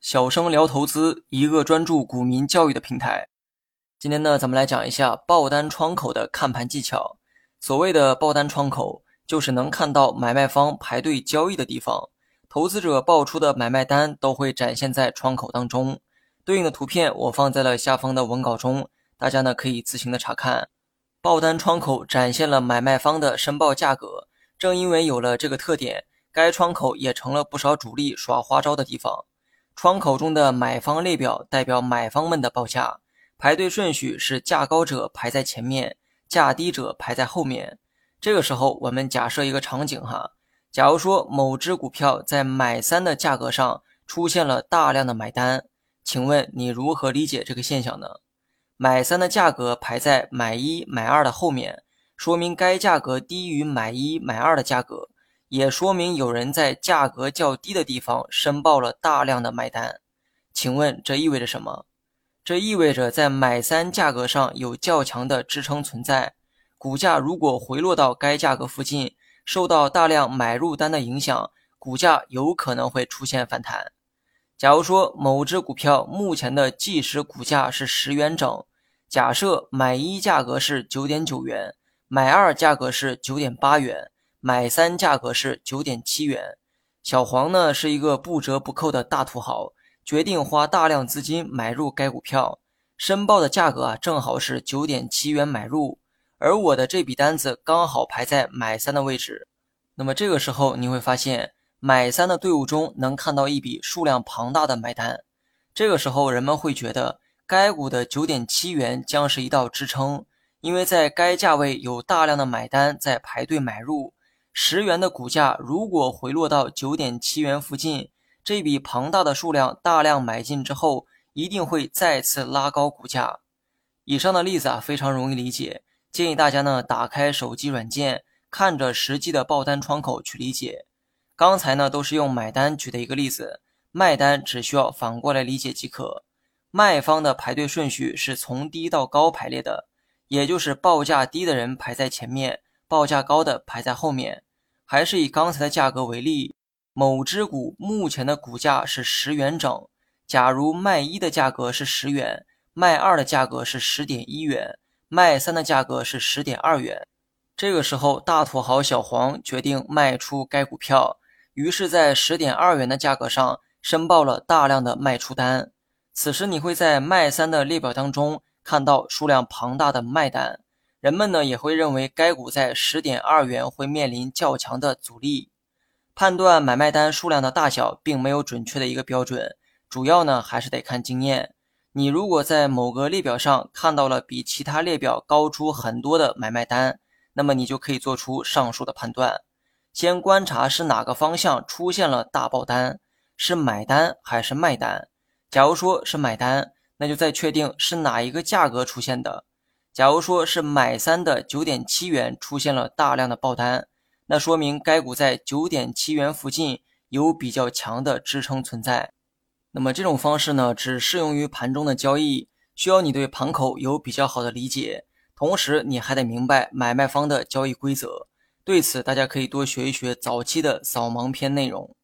小生聊投资，一个专注股民教育的平台。今天呢，咱们来讲一下爆单窗口的看盘技巧。所谓的爆单窗口，就是能看到买卖方排队交易的地方，投资者报出的买卖单都会展现在窗口当中。对应的图片我放在了下方的文稿中，大家呢可以自行的查看。爆单窗口展现了买卖方的申报价格，正因为有了这个特点，该窗口也成了不少主力耍花招的地方。窗口中的买方列表代表买方们的报价。排队顺序是价高者排在前面，价低者排在后面。这个时候，我们假设一个场景哈，假如说某只股票在买三的价格上出现了大量的买单，请问你如何理解这个现象呢？买三的价格排在买一、买二的后面，说明该价格低于买一、买二的价格，也说明有人在价格较低的地方申报了大量的买单。请问这意味着什么？这意味着在买三价格上有较强的支撑存在，股价如果回落到该价格附近，受到大量买入单的影响，股价有可能会出现反弹。假如说某只股票目前的即时股价是十元整，假设买一价格是九点九元，买二价格是九点八元，买三价格是九点七元，小黄呢是一个不折不扣的大土豪。决定花大量资金买入该股票，申报的价格啊正好是九点七元买入，而我的这笔单子刚好排在买三的位置。那么这个时候你会发现，买三的队伍中能看到一笔数量庞大的买单。这个时候人们会觉得该股的九点七元将是一道支撑，因为在该价位有大量的买单在排队买入。十元的股价如果回落到九点七元附近。这笔庞大的数量大量买进之后，一定会再次拉高股价。以上的例子啊非常容易理解，建议大家呢打开手机软件，看着实际的报单窗口去理解。刚才呢都是用买单举的一个例子，卖单只需要反过来理解即可。卖方的排队顺序是从低到高排列的，也就是报价低的人排在前面，报价高的排在后面。还是以刚才的价格为例。某只股目前的股价是十元整，假如卖一的价格是十元，卖二的价格是十点一元，卖三的价格是十点二元。这个时候，大土豪小黄决定卖出该股票，于是，在十点二元的价格上申报了大量的卖出单。此时，你会在卖三的列表当中看到数量庞大的卖单，人们呢也会认为该股在十点二元会面临较强的阻力。判断买卖单数量的大小，并没有准确的一个标准，主要呢还是得看经验。你如果在某个列表上看到了比其他列表高出很多的买卖单，那么你就可以做出上述的判断。先观察是哪个方向出现了大爆单，是买单还是卖单。假如说是买单，那就再确定是哪一个价格出现的。假如说是买三的九点七元出现了大量的爆单。那说明该股在九点七元附近有比较强的支撑存在。那么这种方式呢，只适用于盘中的交易，需要你对盘口有比较好的理解，同时你还得明白买卖方的交易规则。对此，大家可以多学一学早期的扫盲篇内容。